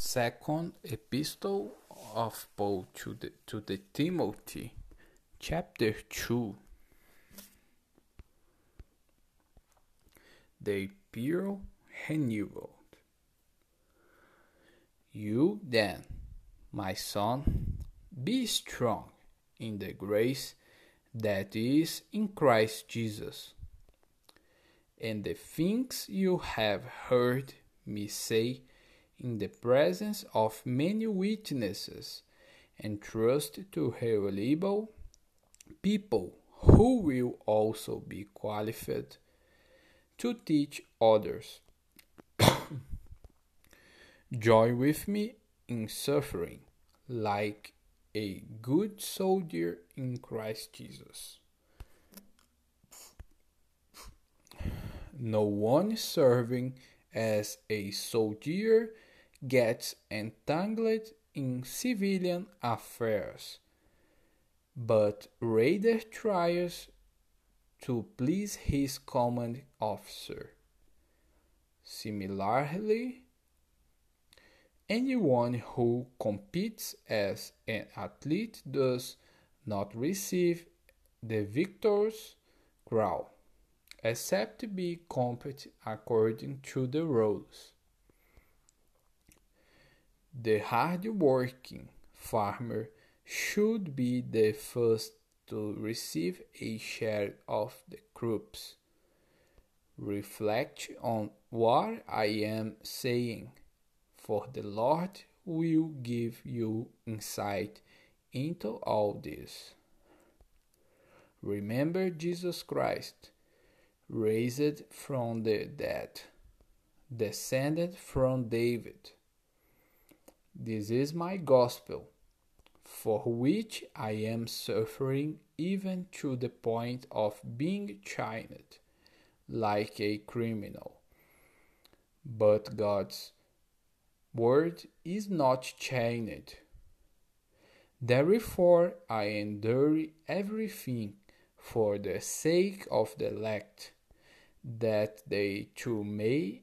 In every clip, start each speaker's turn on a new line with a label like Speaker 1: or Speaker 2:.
Speaker 1: Second Epistle of Paul to the, to the Timothy, chapter 2. The pure renewal. You then, my son, be strong in the grace that is in Christ Jesus. And the things you have heard me say in the presence of many witnesses, and trust to reliable people who will also be qualified to teach others. Join with me in suffering like a good soldier in Christ Jesus. No one serving as a soldier gets entangled in civilian affairs, but rather tries to please his command officer. Similarly, anyone who competes as an athlete does not receive the victor's crown, except to be competent according to the rules. The hard-working farmer should be the first to receive a share of the crops. Reflect on what I am saying, for the Lord will give you insight into all this. Remember Jesus Christ, raised from the dead, descended from David this is my gospel, for which I am suffering even to the point of being chained like a criminal. But God's word is not chained. Therefore, I endure everything for the sake of the elect, that they too may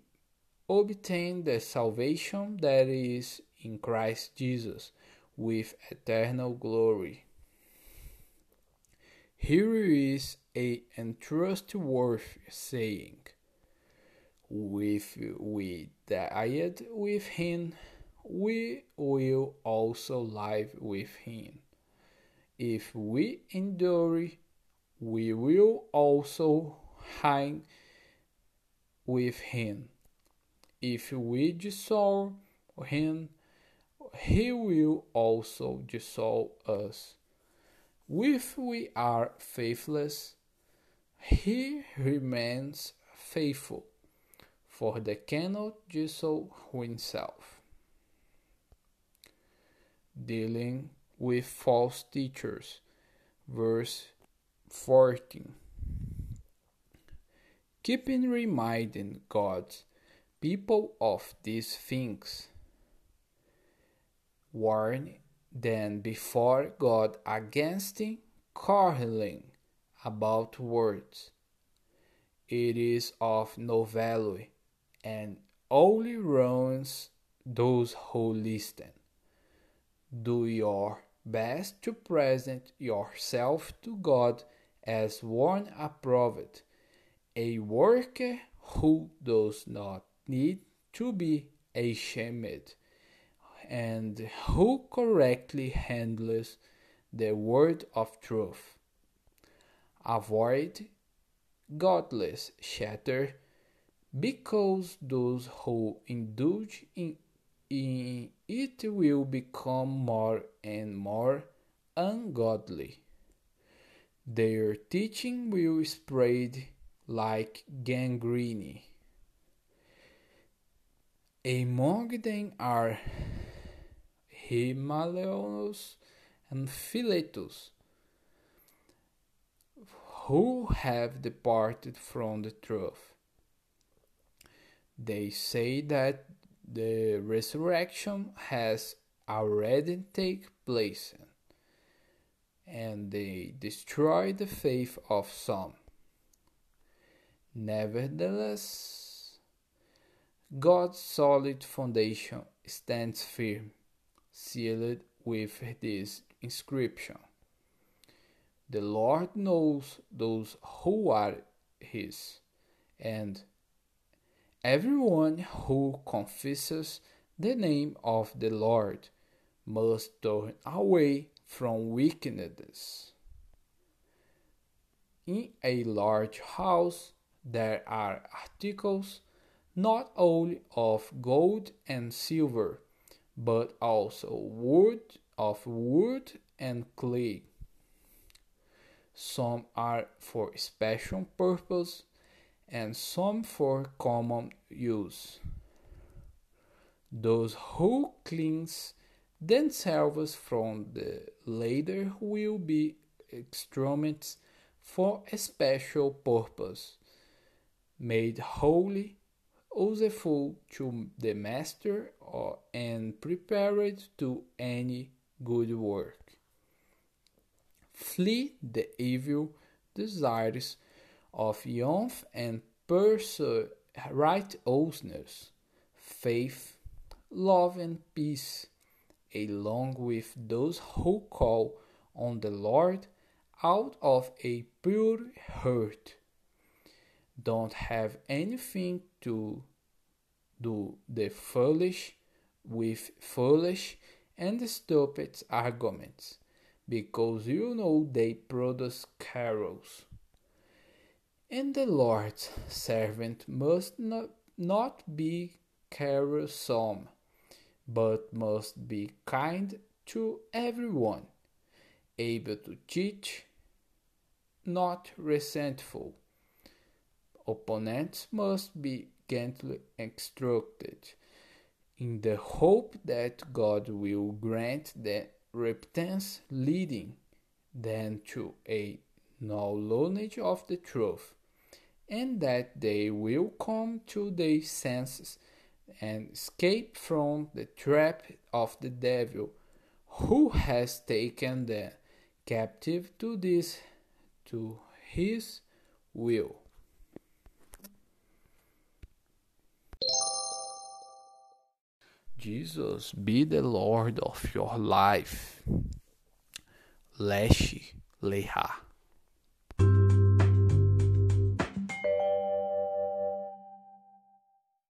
Speaker 1: obtain the salvation that is in Christ Jesus with eternal glory. Here is a untrustworthy saying. If we died with him, we will also live with him. If we endure, we will also hang with him. If we dissolve him, he will also dissolve us. If we are faithless, he remains faithful, for they cannot dissolve himself. Dealing with false teachers, verse 14. Keeping reminding God's people of these things warn them before God against quarreling about words. It is of no value and only ruins those who listen. Do your best to present yourself to God as one approved, a worker who does not need to be ashamed and who correctly handles the word of truth. Avoid godless chatter because those who indulge in, in it will become more and more ungodly. Their teaching will spread like gangrene. Among them are Hymenaeus and Philetus, who have departed from the truth. They say that the resurrection has already taken place, and they destroy the faith of some. Nevertheless, God's solid foundation stands firm, sealed with this inscription The Lord knows those who are his, and everyone who confesses the name of the Lord must turn away from wickedness. In a large house, there are articles not only of gold and silver, but also wood of wood and clay. Some are for special purpose and some for common use. Those who cleanse themselves from the latter will be instruments for a special purpose, made holy, useful to the master, or, and prepared to any good work. Flee the evil desires of youth and pursue righteousness, faith, love, and peace, along with those who call on the Lord out of a pure heart. Don't have anything to do the foolish with foolish and stupid arguments, because you know they produce quarrels. And the Lord's servant must not, not be quarrelsome, but must be kind to everyone, able to teach, not resentful. Opponents must be gently instructed, in the hope that God will grant the repentance leading them to a knowledge of the truth, and that they will come to their senses and escape from the trap of the devil, who has taken them captive to this to his will. Jesus be the Lord of your life. Leshe Leha.